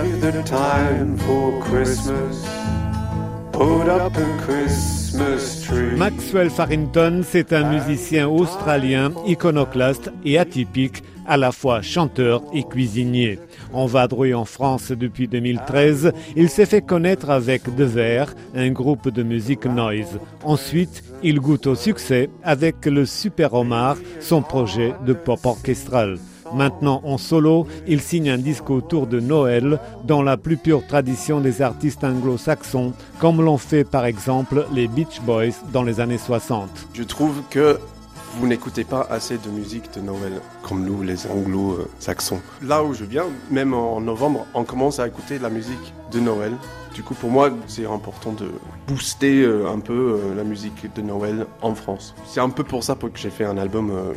Have the time for Christmas? Put up a Christmas tree. Maxwell Farrington, c'est un musicien australien, iconoclaste et atypique, à la fois chanteur et cuisinier. En vadrouille en France depuis 2013, il s'est fait connaître avec De Verre, un groupe de musique noise. Ensuite, il goûte au succès avec le Super Omar, son projet de pop orchestral. Maintenant en solo, il signe un disque autour de Noël dans la plus pure tradition des artistes anglo-saxons, comme l'ont fait par exemple les Beach Boys dans les années 60. Je trouve que vous n'écoutez pas assez de musique de Noël, comme nous les anglo-saxons. Là où je viens, même en novembre, on commence à écouter la musique de Noël. Du coup, pour moi, c'est important de booster euh, un peu euh, la musique de Noël en France. C'est un peu pour ça que j'ai fait un album euh,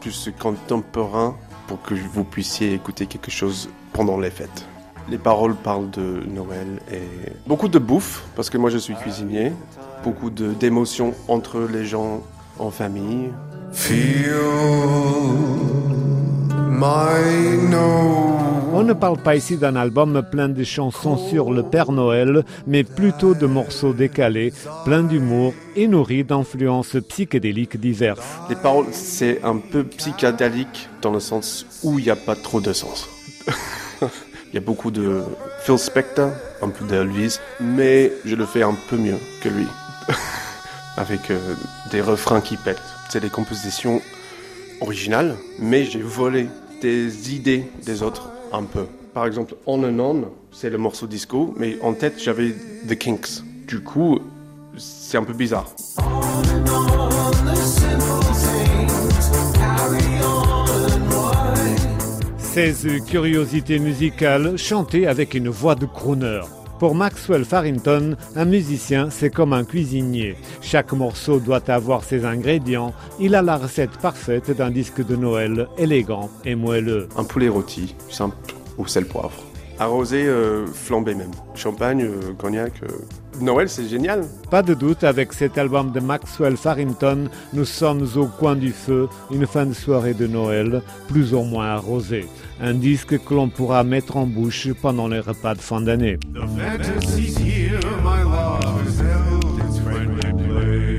plus contemporain pour que vous puissiez écouter quelque chose pendant les fêtes. Les paroles parlent de Noël et beaucoup de bouffe, parce que moi je suis cuisinier, beaucoup d'émotions entre les gens en famille. Feel my On ne parle pas ici d'un album plein de chansons sur le Père Noël, mais plutôt de morceaux décalés, pleins d'humour et nourris d'influences psychédéliques diverses. Les paroles, c'est un peu psychédélique dans le sens où il n'y a pas trop de sens. Il y a beaucoup de Phil Spector, un peu d'Elvis, mais je le fais un peu mieux que lui. Avec euh, des refrains qui pètent. C'est des compositions originales, mais j'ai volé des idées des autres un peu. Par exemple, On and On, c'est le morceau disco, mais en tête j'avais The Kinks. Du coup, c'est un peu bizarre. 16 curiosités musicales chantées avec une voix de crooner. Pour Maxwell Farrington, un musicien, c'est comme un cuisinier. Chaque morceau doit avoir ses ingrédients. Il a la recette parfaite d'un disque de Noël élégant et moelleux. Un poulet rôti, simple, au sel poivre. Arrosé, euh, flambé même. Champagne, euh, cognac. euh. Noël, c'est génial. Pas de doute, avec cet album de Maxwell Farrington, nous sommes au coin du feu, une fin de soirée de Noël, plus ou moins arrosée. Un disque que l'on pourra mettre en bouche pendant les repas de fin d'année. The fantasy's here, my love has held its friendly place.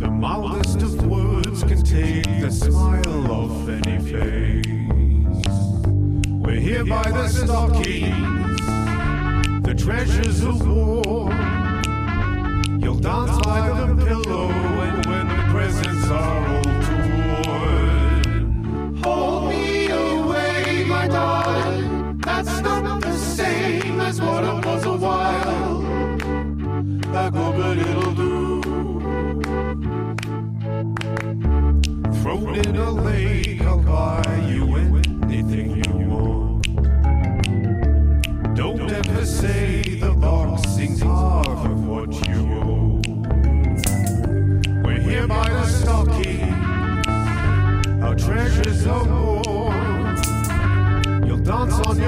The mildest of words can take the smile off any face. We're here by the stockings, the treasures of war. You'll dance by the pillow, and when the presents are all torn, hold me away, my darling. That's not the same as what it was a while ago, but it'll do. Thrown in a lake,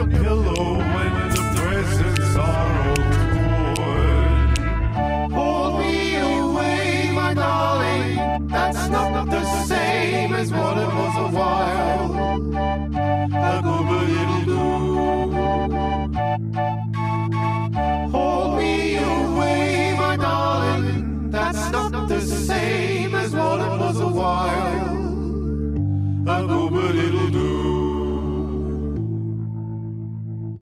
pillow when the. Hold me away, my darling. That's not the same as what it was a while ago, but it'll do. Hold me away, my darling. That's not the same as what it was a while.